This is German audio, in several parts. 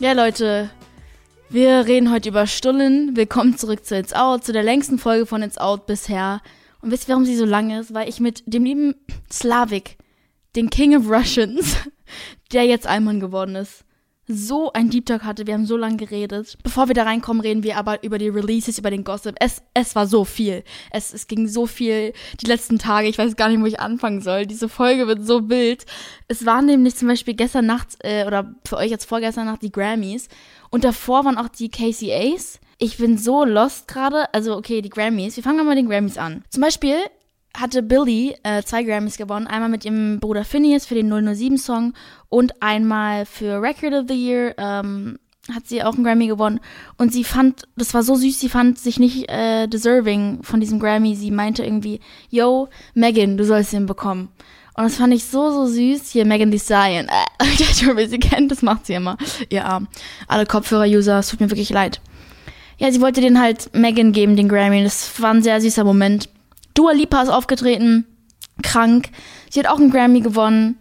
Ja, Leute, wir reden heute über Stullen. Willkommen zurück zu It's Out, zu der längsten Folge von It's Out bisher. Und wisst ihr, warum sie so lang ist? Weil ich mit dem lieben Slavik, den King of Russians, der jetzt Alman geworden ist, so ein Deep Talk hatte. Wir haben so lange geredet. Bevor wir da reinkommen, reden wir aber über die Releases, über den Gossip. Es, es war so viel. Es, es ging so viel die letzten Tage. Ich weiß gar nicht, wo ich anfangen soll. Diese Folge wird so wild. Es waren nämlich zum Beispiel gestern Nacht, äh, oder für euch jetzt vorgestern Nacht die Grammys. Und davor waren auch die KCAs. Ich bin so lost gerade. Also, okay, die Grammys. Wir fangen mal mit den Grammys an. Zum Beispiel hatte Billy äh, zwei Grammys gewonnen. Einmal mit ihrem Bruder Phineas für den 007-Song und einmal für Record of the Year ähm, hat sie auch einen Grammy gewonnen. Und sie fand, das war so süß, sie fand sich nicht äh, deserving von diesem Grammy. Sie meinte irgendwie, yo, Megan, du sollst ihn bekommen. Und das fand ich so, so süß. Hier, Megan Thee Stallion. Äh, ich weiß nicht, sie kennt, das macht sie immer. Ihr Arm. Alle Kopfhörer-User, es tut mir wirklich leid. Ja, sie wollte den halt Megan geben, den Grammy. Das war ein sehr süßer Moment. Dua Lipa ist aufgetreten, krank. Sie hat auch einen Grammy gewonnen.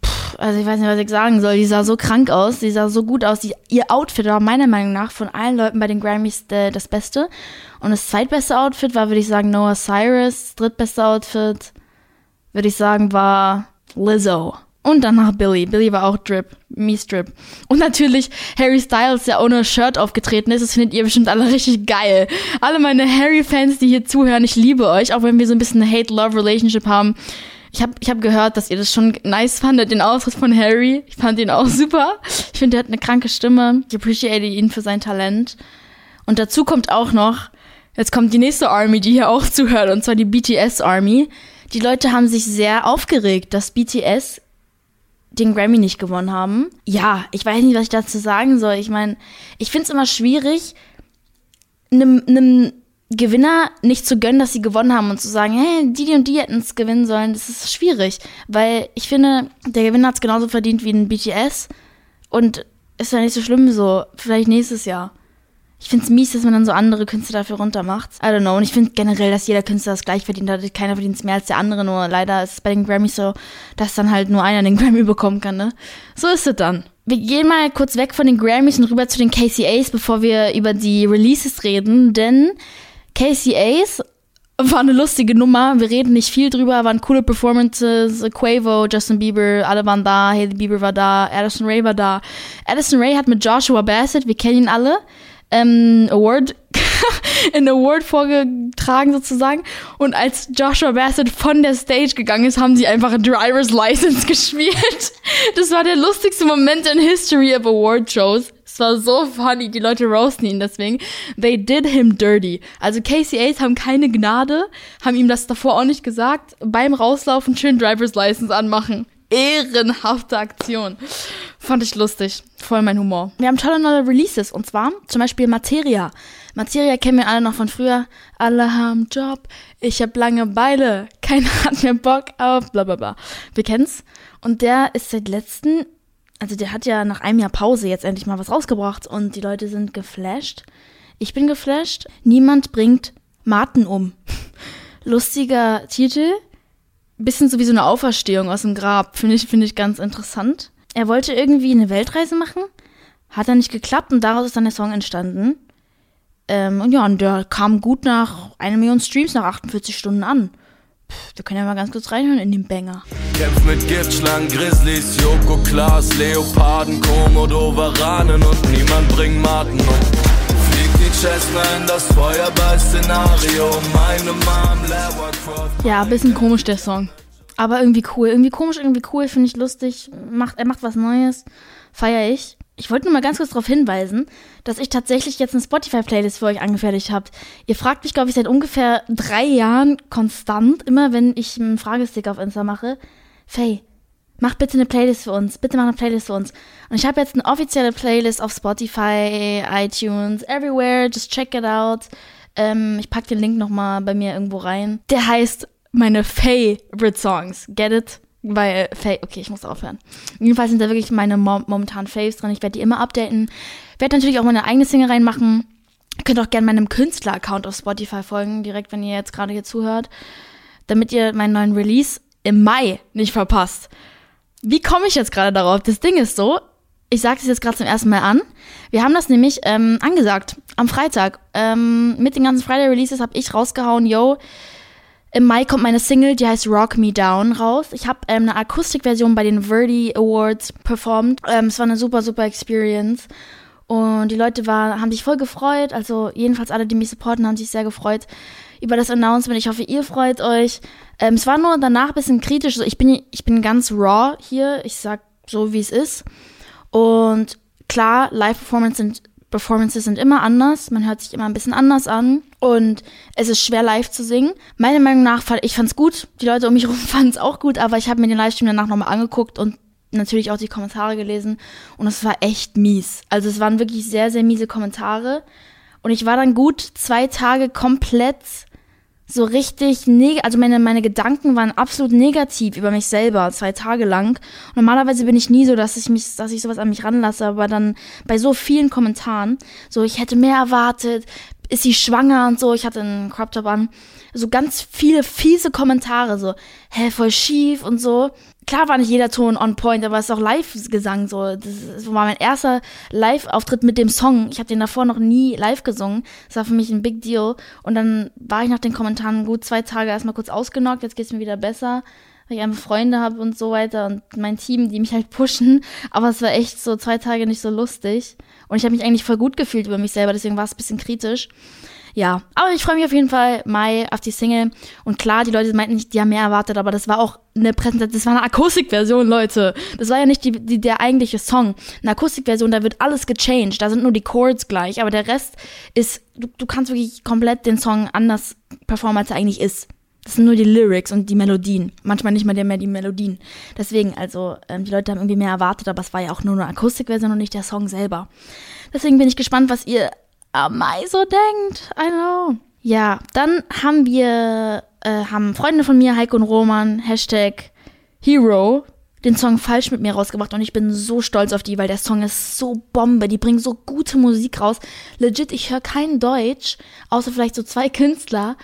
Puh, also ich weiß nicht, was ich sagen soll. Die sah so krank aus, die sah so gut aus. Die, ihr Outfit war meiner Meinung nach von allen Leuten bei den Grammys äh, das Beste. Und das zweitbeste Outfit war, würde ich sagen, Noah Cyrus. Das drittbeste Outfit, würde ich sagen, war Lizzo. Und danach Billy. Billy war auch Drip. Mies Drip. Und natürlich Harry Styles, der ohne Shirt aufgetreten ist. Das findet ihr bestimmt alle richtig geil. Alle meine Harry-Fans, die hier zuhören, ich liebe euch. Auch wenn wir so ein bisschen eine Hate-Love-Relationship haben. Ich habe ich hab gehört, dass ihr das schon nice fandet, den Auftritt von Harry. Ich fand ihn auch super. Ich finde, er hat eine kranke Stimme. Ich appreciate ihn für sein Talent. Und dazu kommt auch noch, jetzt kommt die nächste Army, die hier auch zuhört, und zwar die BTS Army. Die Leute haben sich sehr aufgeregt, dass BTS den Grammy nicht gewonnen haben. Ja, ich weiß nicht, was ich dazu sagen soll. Ich meine, ich finde es immer schwierig, einem, Gewinner nicht zu gönnen, dass sie gewonnen haben und zu sagen, hey, die, die und die hätten es gewinnen sollen. Das ist schwierig, weil ich finde, der Gewinner hat es genauso verdient wie ein BTS und ist ja nicht so schlimm so. Vielleicht nächstes Jahr. Ich finde es mies, dass man dann so andere Künstler dafür runtermacht. I don't know. Und ich finde generell, dass jeder Künstler das gleich verdient hat. Keiner verdient es mehr als der andere. Nur leider ist es bei den Grammys so, dass dann halt nur einer den Grammy bekommen kann, ne? So ist es dann. Wir gehen mal kurz weg von den Grammys und rüber zu den KCAs, bevor wir über die Releases reden. Denn KCAs war eine lustige Nummer. Wir reden nicht viel drüber, waren coole Performances. Quavo, Justin Bieber, alle waren da. Haley Bieber war da. Addison Ray war da. Addison Ray hat mit Joshua Bassett, wir kennen ihn alle, ähm, Award, in Award vorgetragen sozusagen. Und als Joshua Bassett von der Stage gegangen ist, haben sie einfach Driver's License gespielt. Das war der lustigste Moment in History of Award Shows. Es war so funny, die Leute roasten ihn deswegen. They did him dirty. Also KCAs haben keine Gnade, haben ihm das davor auch nicht gesagt. Beim Rauslaufen schön Driver's License anmachen ehrenhafte Aktion. Fand ich lustig. Voll mein Humor. Wir haben tolle neue Releases. Und zwar zum Beispiel Materia. Materia kennen wir alle noch von früher. Alle haben Job. Ich hab Langeweile. Keiner hat mehr Bock auf bla bla bla. Wir kennen's. Und der ist seit letzten, also der hat ja nach einem Jahr Pause jetzt endlich mal was rausgebracht. Und die Leute sind geflasht. Ich bin geflasht. Niemand bringt Martin um. Lustiger Titel bisschen so wie so eine Auferstehung aus dem Grab. Finde ich, finde ich ganz interessant. Er wollte irgendwie eine Weltreise machen, hat dann nicht geklappt und daraus ist dann der Song entstanden. Ähm, und ja, und der kam gut nach einer Million Streams nach 48 Stunden an. Pff, wir können ja mal ganz kurz reinhören in den Banger. Kämpft mit Giftschlangen, Grizzlies, Joko, Klaas, Leoparden, Komodo, Varanen und niemand bringt Maten um. Ja, bisschen komisch der Song. Aber irgendwie cool. Irgendwie komisch, irgendwie cool, finde ich lustig. Macht, er macht was Neues. Feier ich. Ich wollte nur mal ganz kurz darauf hinweisen, dass ich tatsächlich jetzt eine Spotify-Playlist für euch angefertigt habe. Ihr fragt mich, glaube ich, seit ungefähr drei Jahren konstant, immer wenn ich einen Fragestick auf Insta mache, Faye, mach bitte eine Playlist für uns, bitte mach eine Playlist für uns. Und ich habe jetzt eine offizielle Playlist auf Spotify, iTunes, everywhere, just check it out. Ähm, ich pack den Link nochmal bei mir irgendwo rein. Der heißt meine Favorite Songs. Get it? Weil, Faye, okay, ich muss aufhören. Jedenfalls sind da wirklich meine mom momentanen Faves drin. Ich werde die immer updaten. Werde natürlich auch meine eigene Single reinmachen. Ihr könnt auch gerne meinem Künstler-Account auf Spotify folgen, direkt, wenn ihr jetzt gerade hier zuhört. Damit ihr meinen neuen Release im Mai nicht verpasst. Wie komme ich jetzt gerade darauf? Das Ding ist so, Ich sage es jetzt gerade zum ersten Mal an. Wir haben das nämlich ähm, angesagt am Freitag. Ähm, mit den ganzen Friday Releases habe ich rausgehauen, yo, im Mai kommt meine Single, die heißt Rock Me Down raus. Ich habe ähm, eine Akustikversion bei den Verdi Awards performt. Ähm, es war eine super, super Experience. Und die Leute war, haben sich voll gefreut. Also jedenfalls alle, die mich supporten, haben sich sehr gefreut über das Announcement. Ich hoffe, ihr freut euch. Ähm, es war nur danach ein bisschen kritisch. Also ich bin, ich bin ganz raw hier. Ich sag so, wie es ist. Und klar, Live-Performances sind Performances sind immer anders, man hört sich immer ein bisschen anders an und es ist schwer live zu singen. Meiner Meinung nach, ich fand's gut, die Leute um mich herum fanden es auch gut, aber ich habe mir den Livestream danach nochmal angeguckt und natürlich auch die Kommentare gelesen und es war echt mies. Also es waren wirklich sehr, sehr miese Kommentare und ich war dann gut zwei Tage komplett so richtig neg also meine, meine Gedanken waren absolut negativ über mich selber, zwei Tage lang. Normalerweise bin ich nie so, dass ich mich, dass ich sowas an mich ranlasse, aber dann bei so vielen Kommentaren, so ich hätte mehr erwartet, ist sie schwanger und so, ich hatte einen Crop Top an, so ganz viele fiese Kommentare, so, hä, voll schief und so klar war nicht jeder Ton on point, aber es ist auch Live-Gesang so. Das war mein erster Live-Auftritt mit dem Song. Ich habe den davor noch nie live gesungen. Das war für mich ein Big Deal. Und dann war ich nach den Kommentaren gut zwei Tage erstmal kurz ausgenockt. Jetzt geht's mir wieder besser, weil ich einfach Freunde habe und so weiter und mein Team, die mich halt pushen. Aber es war echt so zwei Tage nicht so lustig. Und ich habe mich eigentlich voll gut gefühlt über mich selber, deswegen war es ein bisschen kritisch. Ja, aber ich freue mich auf jeden Fall, Mai, auf die Single. Und klar, die Leute meinten nicht, die haben mehr erwartet, aber das war auch eine Präsentation, das war eine Akustikversion, Leute. Das war ja nicht die, die, der eigentliche Song. Eine Akustikversion, da wird alles gechanged, da sind nur die Chords gleich, aber der Rest ist, du, du kannst wirklich komplett den Song anders performen, als er eigentlich ist. Das sind nur die Lyrics und die Melodien. Manchmal nicht mal mehr die Melodien. Deswegen, also, ähm, die Leute haben irgendwie mehr erwartet, aber es war ja auch nur eine Akustikversion und nicht der Song selber. Deswegen bin ich gespannt, was ihr Mai so denkt. I know. Ja, dann haben wir, äh, haben Freunde von mir, Heiko und Roman, Hashtag Hero, den Song falsch mit mir rausgebracht und ich bin so stolz auf die, weil der Song ist so Bombe. Die bringen so gute Musik raus. Legit, ich höre kein Deutsch, außer vielleicht so zwei Künstler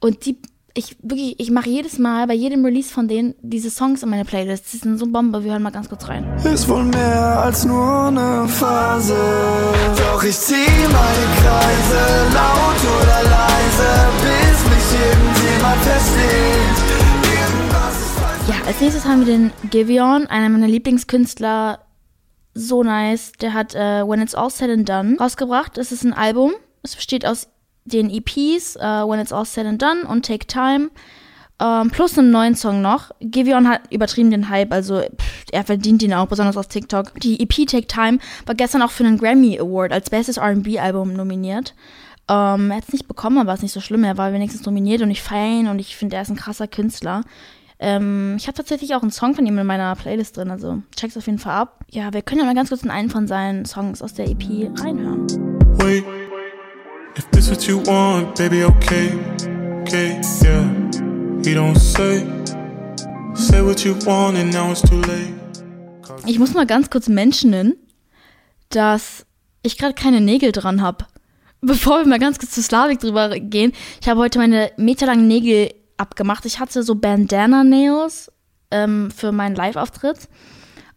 und die ich wirklich, ich mache jedes Mal bei jedem Release von denen diese Songs in meine Playlist. Die sind so Bombe, wir hören mal ganz kurz rein. Ist wohl mehr als nur eine Phase. Doch ich zieh meine Kreise, laut oder leise, bis mich irgendjemand versteht. Ja, als nächstes haben wir den Giveon, einer meiner Lieblingskünstler. So nice. Der hat uh, When It's All Said and Done rausgebracht. Es ist ein Album. Es besteht aus den EPs, uh, äh, When It's All Said and Done und Take Time. Um, ähm, plus einem neuen Song noch. Giveon hat übertrieben den Hype, also pff, er verdient ihn auch, besonders auf TikTok. Die EP Take Time war gestern auch für einen Grammy Award als bestes RB-Album nominiert. Um, ähm, er hat es nicht bekommen, aber ist nicht so schlimm. Er war wenigstens nominiert und ich feiere ihn und ich finde, er ist ein krasser Künstler. Ähm, ich habe tatsächlich auch einen Song von ihm in meiner Playlist drin, also check's auf jeden Fall ab. Ja, wir können ja mal ganz kurz in einen von seinen Songs aus der EP reinhören. If this what you want, baby, okay, okay, yeah. He don't say, say what you want and now it's too late. Ich muss mal ganz kurz mentionen, dass ich gerade keine Nägel dran habe. Bevor wir mal ganz kurz zu Slavik drüber gehen, ich habe heute meine meterlangen Nägel abgemacht. Ich hatte so Bandana-Nails ähm, für meinen Live-Auftritt.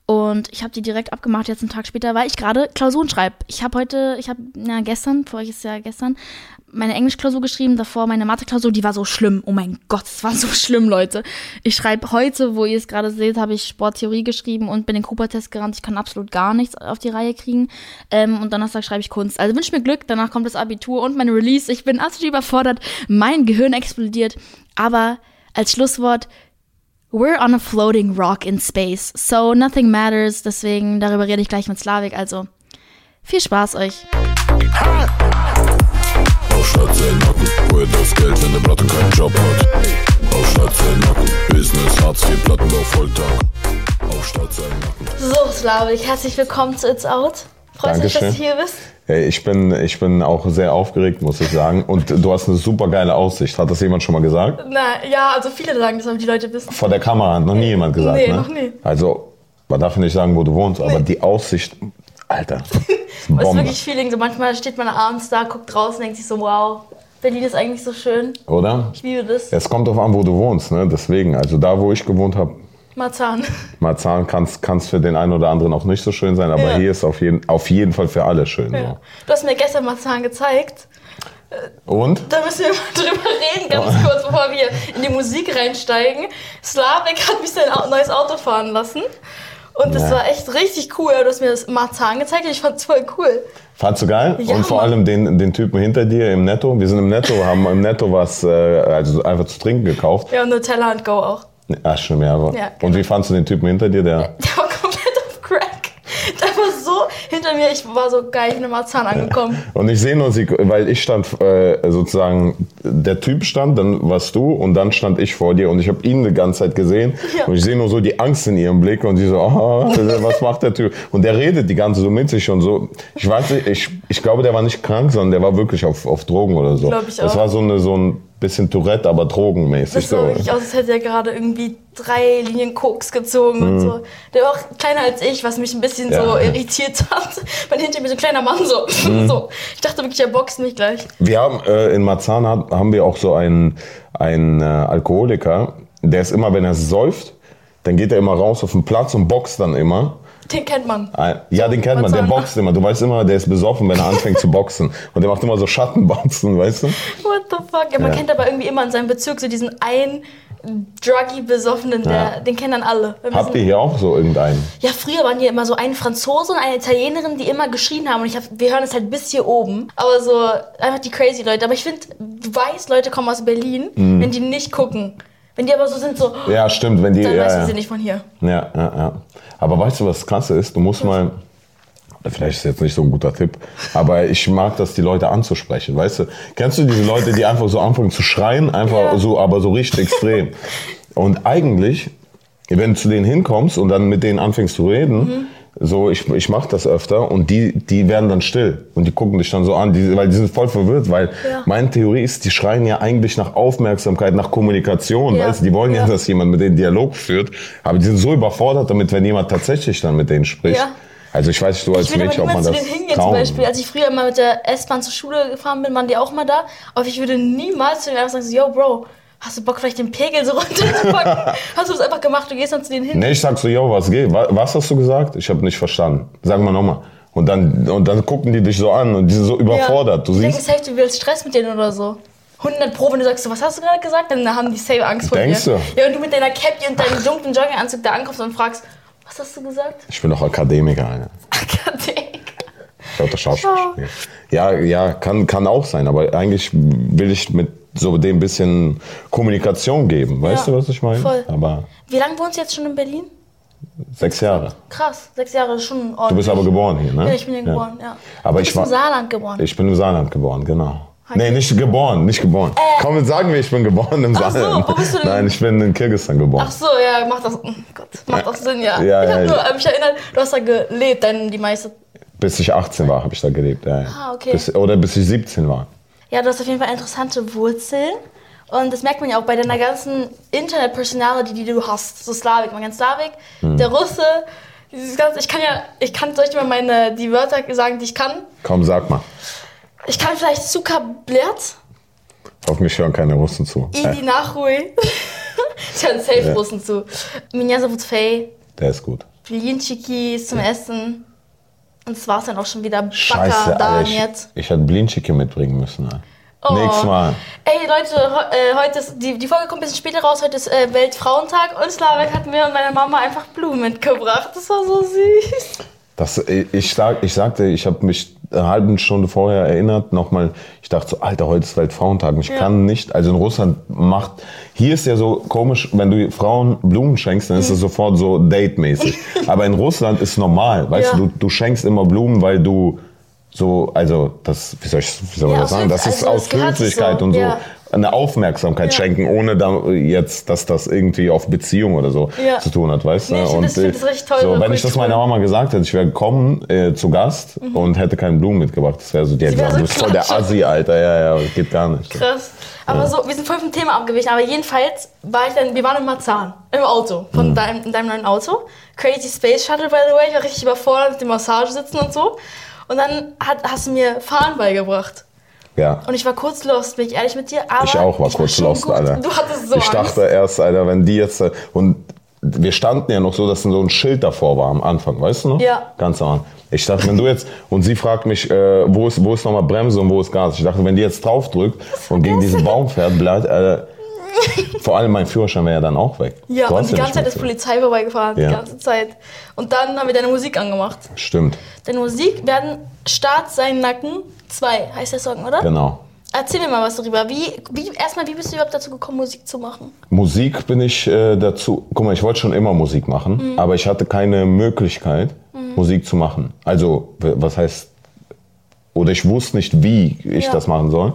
Und ich habe die direkt abgemacht, jetzt einen Tag später, weil ich gerade Klausuren schreibe. Ich habe heute, ich habe, ja, gestern, vor euch ist ja gestern, meine Englischklausur geschrieben, davor meine Mathe-Klausur, die war so schlimm. Oh mein Gott, es war so schlimm, Leute. Ich schreibe heute, wo ihr es gerade seht, habe ich Sporttheorie geschrieben und bin den Cooper-Test gerannt. Ich kann absolut gar nichts auf die Reihe kriegen. Ähm, und Donnerstag schreibe ich Kunst. Also wünsche mir Glück, danach kommt das Abitur und meine Release. Ich bin absolut überfordert. Mein Gehirn explodiert. Aber als Schlusswort, We're on a floating rock in space, so nothing matters. Deswegen, darüber rede ich gleich mit Slavik. Also, viel Spaß euch. Aufschlag zählen Nacken, woher das Geld, wenn der Platten keinen Job hat. Aufschlag zählen Nacken, Business, Hartz IV, Plattenbau, Volltag. Aufschlag zählen Nacken. So, Slavik, herzlich willkommen zu It's Out. Freut mich, dass du hier bist. Ich bin, ich bin auch sehr aufgeregt, muss ich sagen. Und du hast eine super geile Aussicht. Hat das jemand schon mal gesagt? Na, ja, also viele sagen das, aber die Leute wissen. Vor der Kamera hat noch nie jemand gesagt, nee, ne? noch nie. Also, man darf nicht sagen, wo du wohnst, nee. aber die Aussicht, Alter. Ist, ist wirklich Feeling. So manchmal steht man abends da, guckt draußen, denkt sich so, wow, Berlin ist eigentlich so schön. Oder? Ich liebe das. Es kommt darauf an, wo du wohnst, ne? Deswegen, also da, wo ich gewohnt habe, Marzahn. Marzahn kann es für den einen oder anderen auch nicht so schön sein, aber Ja. hier ist auf jeden, auf jeden Fall für alle schön. Ja. Du hast mir gestern Marzahn gezeigt. So. Und? Da müssen wir mal drüber reden, ganz kurz, bevor wir in die Musik reinsteigen. Slavik hat mich sein neues Auto fahren lassen. Und das Ja. war echt richtig cool. Du hast mir das Marzahn gezeigt und ich fand's voll cool. Fandst du geil? Ja, und vor Mann. allem den, den Typen hinter dir im Netto. Wir sind im Netto, haben im Netto was, äh, also einfach zu trinken gekauft. Ja, und Nutella und Go auch. Ach, schon mehr. Aber. Ja, Und wie fandst du den Typen hinter dir? Der, Der war komplett auf Crack. Der war so hinter mir, ich war so geil, ich bin in Marzahn angekommen. Und ich sehe nur sie, weil ich stand äh, sozusagen, der Typ stand, dann warst du und dann stand ich vor dir und ich habe ihn die ganze Zeit gesehen Ja. und ich sehe nur so die Angst in ihrem Blick und sie so, oh, was macht der Typ? Und der redet die ganze so mit sich und so. Ich weiß nicht, ich, ich glaube, der war nicht krank, sondern der war wirklich auf, auf Drogen oder so. Glaub ich Das auch. war so, eine, so ein bisschen Tourette, aber drogenmäßig. Das sah so. wirklich aus, als hätte er gerade irgendwie drei Linien Koks gezogen und so. Der war auch kleiner als ich, was mich ein bisschen Mhm. Ja. Mhm. so irritiert hat. Weil hinter mir so ein kleiner Mann so. so. Ich dachte wirklich, er boxt mich gleich. Wir haben äh, in Marzahn haben wir auch so einen, einen äh, Alkoholiker, der ist immer, wenn er säuft, dann geht er immer raus auf den Platz und boxt dann immer. Den kennt man. Ein- Ja, den kennt man, der boxt immer. Du weißt immer, der ist besoffen, wenn er anfängt zu boxen. Und der macht immer so Schattenboxen, weißt du? What the fuck? Ja, man Ja. kennt aber irgendwie immer in seinem Bezirk so diesen einen Druggy-Besoffenen, der, Ja. den kennen dann alle. Habt ihr hier auch so irgendeinen? Ja, früher waren hier immer so ein Franzose und eine Italienerin, die immer geschrien haben. Und ich hab, wir hören es halt bis hier oben. Aber so einfach die crazy Leute. Aber ich finde, du weißt, Leute kommen aus Berlin, wenn die nicht gucken. Wenn die aber so sind, so, Mhm. Ja, stimmt, wenn die. dann Ja, weißt du, ja. sie nicht von hier. Ja, ja, ja. Aber weißt du, was krass ist? Du musst mal. Vielleicht ist jetzt nicht so ein guter Tipp, aber ich mag das, die Leute anzusprechen, weißt du? Kennst du diese Leute, die einfach so anfangen zu schreien, einfach Ja. so, aber so richtig extrem? Und eigentlich, wenn du zu denen hinkommst und dann mit denen anfängst zu reden, Mhm. so, ich, ich mache das öfter und die, die werden dann still und die gucken dich dann so an, die, weil die sind voll verwirrt, weil Ja. meine Theorie ist, die schreien ja eigentlich nach Aufmerksamkeit, nach Kommunikation, Ja. weißt du? Die wollen ja, Ja. dass jemand mit denen Dialog führt, aber die sind so überfordert damit, wenn jemand tatsächlich dann mit denen spricht. Ja. Also ich weiß du als Ich Mädchen, ob man das zu denen hingehen trauen. zum Beispiel. Als ich früher immer mit der S-Bahn zur Schule gefahren bin, waren die auch mal da. Aber ich würde niemals zu denen einfach sagen, so, yo Bro, hast du Bock vielleicht den Pegel so runterzupacken? hast du das einfach gemacht, du gehst dann zu denen hin? Nee, ich sag so, yo, was geht? Wa- Was hast du gesagt? Ich habe nicht verstanden. Sag mal nochmal. Und dann, und dann gucken die dich so an und die sind so überfordert. Du Die denken siehst, safe, du willst Stress mit denen oder so. 100 Pro, wenn du sagst, so, was hast du gerade gesagt? Dann haben die safe Angst vor Denkst dir. du? Ja, und du mit deiner Cappy und deinem dunklen Jogginganzug da ankommst und fragst, was hast du gesagt? ich bin doch Akademiker. Alter. Akademiker. Ich habe doch Schauspiel studiert. Ja, ja, kann, kann auch sein, aber eigentlich will ich mit so dem bisschen Kommunikation geben. Weißt Ja, du, was ich meine? voll. Aber Wie lange wohnst du jetzt schon in Berlin? sechs Jahre. Krass, sechs Jahre ist schon ordentlich. Du bist aber geboren hier, ne? Ja, ich bin hier geboren, ja. Aber du ich bist war, im Saarland geboren. Ich bin im Saarland geboren, genau. Nee, nicht geboren, nicht geboren. Komm, jetzt sagen wir, ich bin geboren im Ach so, Saarland. wo bist du denn? Nein, ich bin in Kirgisistan geboren. Ach so, ja, macht das, oh Gott, macht das Sinn, ja. Ja, ich hab ja, nur ja. äh, mich erinnert, du hast da gelebt, dann die meiste. Bis ich 18 war, habe ich da gelebt. Ja. Ah, okay. Bis, oder bis ich 17 war. Ja, du hast auf jeden Fall interessante Wurzeln. Und das merkt man ja auch bei deiner ganzen Internet-Personality, die du hast. So Slavik, man kennt Slavik, Hm. der Russe, dieses ganze, ich kann ja, ich kann, soll ich dir mal meine, die Wörter sagen, die ich kann? Komm, sag mal. Ich kann vielleicht Auf mich hören keine Russen zu. Idi Äh, Nachrui. ich höre safe Ja. Russen zu. Minja Fei, der ist gut. Blinchiki zum Essen. Und das war's dann auch schon wieder. Scheiße, Backer, da Ich, jetzt. ich hätte Blinchiki mitbringen müssen. Oh. Nächstes Mal. Ey Leute, he- äh, heute ist, die, die Folge kommt ein bisschen später raus. Heute ist äh, Weltfrauentag und Slavik hat mir und meiner Mama einfach Blumen mitgebracht. Das war so süß. Das, ich, sag, ich sagte, ich habe mich eine halbe Stunde vorher erinnert, nochmal, ich dachte so, Alter, heute ist Weltfrauentag. Ich Ja. kann nicht, also in Russland macht, hier ist ja so komisch, wenn du Frauen Blumen schenkst, dann ist Mhm. es sofort so datemäßig. Aber in Russland ist normal, weißt Ja. du, du, schenkst immer Blumen, weil du so, also das, wie soll ich wie soll man Ja, das sagen? Das Höf- ist also, aus Höflichkeit so, und so. ja. Eine Aufmerksamkeit Ja. schenken, ohne da jetzt, dass das irgendwie auf Beziehung oder so Ja. zu tun hat, weißt du? Nee, ich find das- ich das richtig toll, so, wenn ich das meiner Mama gesagt hätte, ich wäre gekommen äh, zu Gast und hätte keine Blumen mitgebracht, das wäre so, die hätte Mhm. gesagt, so du bist voll der. Assi, Alter, ja, ja, geht gar nicht. Krass. Aber so, wir sind voll vom Thema abgewichen. Aber jedenfalls war ich dann, wir waren in Marzahn, im Auto, von Mhm. deinem, in deinem neuen Auto. Crazy Space Shuttle, by the way. Ich war richtig überfordert mit dem Massage sitzen und so. Und dann hat, hast du mir Fahren beigebracht. Ja. Und ich war kurz lost, bin ich ehrlich mit dir. Aber Ich auch war ich kurz schon lost, gut. Alter. Du hattest so ich Angst. dachte erst, Alter, wenn die jetzt, äh, und wir standen ja noch so, dass so ein Schild davor war am Anfang, weißt du noch? Ja. Ganz am Anfang. Ich dachte, wenn du jetzt, und sie fragt mich, äh, wo ist, wo ist nochmal Bremse und wo ist Gas? Ich dachte, wenn die jetzt drauf drückt und gegen diesen Baum fährt, bleibt, äh, vor allem mein Führerschein wäre ja dann auch weg. Ja, und die ganze Zeit ist Polizei vorbeigefahren, Ja. die ganze Zeit. Und dann haben wir deine Musik angemacht. Stimmt, Deine Musik werden Start sein Nacken 2, heißt der Song, oder? genau. Erzähl mir mal was darüber. Wie, wie, erstmal, wie bist du überhaupt dazu gekommen, Musik zu machen? Musik bin ich äh, dazu. Guck mal, ich wollte schon immer Musik machen, Mhm. aber ich hatte keine Möglichkeit, Musik zu machen. Also, was heißt, oder ich wusste nicht, wie ich Ja. das machen soll.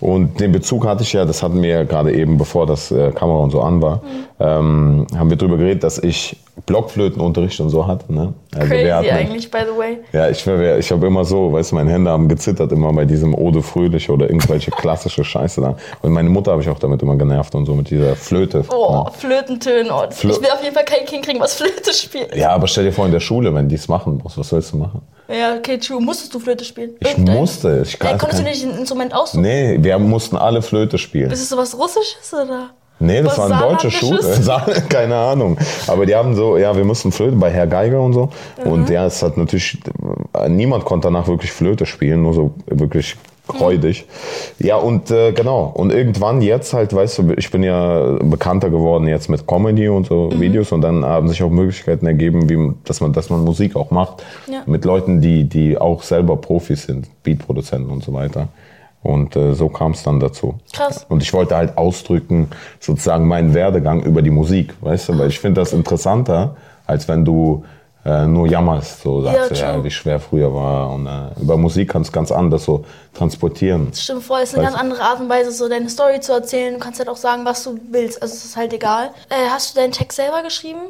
Und den Bezug hatte ich ja, das hatten wir ja gerade eben, bevor das äh, Kamera und so an war, Mhm. ähm, haben wir drüber geredet, dass ich Blockflötenunterricht und so hatte. Ne? Also Crazy hatten- eigentlich, by the way. Ja, ich, wär- ich habe immer so, weißt du, meine Hände haben gezittert immer bei diesem Ode Fröhliche oder irgendwelche klassische Scheiße da. Und meine Mutter habe ich auch damit immer genervt und so mit dieser Flöte. Oh, Ja. Flötentöne. Oh, Flö- ich will auf jeden Fall kein Kind kriegen, was Flöte spielt. Ja, aber stell dir vor, in der Schule, wenn die es machen muss, was sollst du machen? Ja, okay, true. Musstest du Flöte spielen? Ich Irgendein- musste. Ich Äh, kann, konntest du kann, nicht ein Instrument aussuchen? nee, wir mussten alle Flöte spielen. Ist es sowas Russisches oder? Nee, das Was war eine deutsche Schule. Keine Ahnung. Aber die haben so, ja, wir mussten Flöte bei Herr Geiger und so. Mhm. Und ja, es hat natürlich, niemand konnte danach wirklich Flöte spielen, nur so wirklich räudig. Ja, und äh, genau. Und irgendwann jetzt halt, weißt du, ich bin ja bekannter geworden jetzt mit Comedy und so Mhm. Videos und dann haben sich auch Möglichkeiten ergeben, wie, dass man, dass man Musik auch macht. Ja. Mit Leuten, die, die auch selber Profis sind, Beatproduzenten und so weiter. Und äh, so kam es dann dazu. Krass. Und ich wollte halt ausdrücken, sozusagen meinen Werdegang über die Musik, weißt du, weil ich finde das interessanter, als wenn du äh, nur jammerst, so sagst du, true. ja, wie schwer früher war. Und äh, über Musik kannst du ganz anders so transportieren. Das stimmt voll. Es ist eine Weißt ganz andere Art und Weise, so deine Story zu erzählen. Du kannst halt auch sagen, was du willst. Also es ist halt egal. Äh, hast du deinen Text selber geschrieben?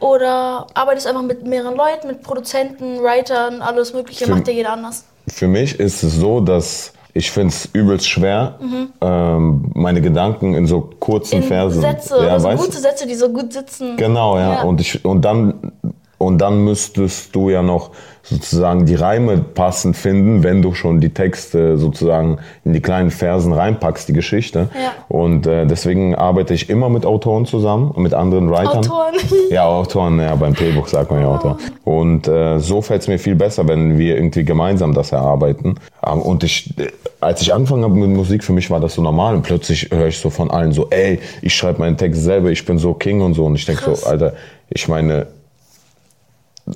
Oder arbeitest du einfach mit mehreren Leuten, mit Produzenten, Writern, alles Mögliche? Für- Macht ja jeder anders. Für mich ist es so, dass ich finde es übelst schwer, ähm, meine Gedanken in so kurzen Mhm. In Versen. Sätze, ja, also weißt, gute Sätze, die so gut sitzen. Genau, ja. Ja. Und, ich, und, dann, und dann müsstest du ja noch sozusagen die Reime passend finden, wenn du schon die Texte sozusagen in die kleinen Versen reinpackst, die Geschichte. Ja. Und äh, deswegen arbeite ich immer mit Autoren zusammen und mit anderen Writern. Autoren. Ja, Autoren, ja, beim Drehbuch sagt man ja Autor. Und äh, so fällt es mir viel besser, wenn wir irgendwie gemeinsam das erarbeiten. Ähm, und ich, äh, als ich angefangen habe mit Musik, für mich war das so normal. Und plötzlich höre ich so von allen so, ey, ich schreibe meinen Text selber, ich bin so King und so. Und ich denke so. Alter, ich meine,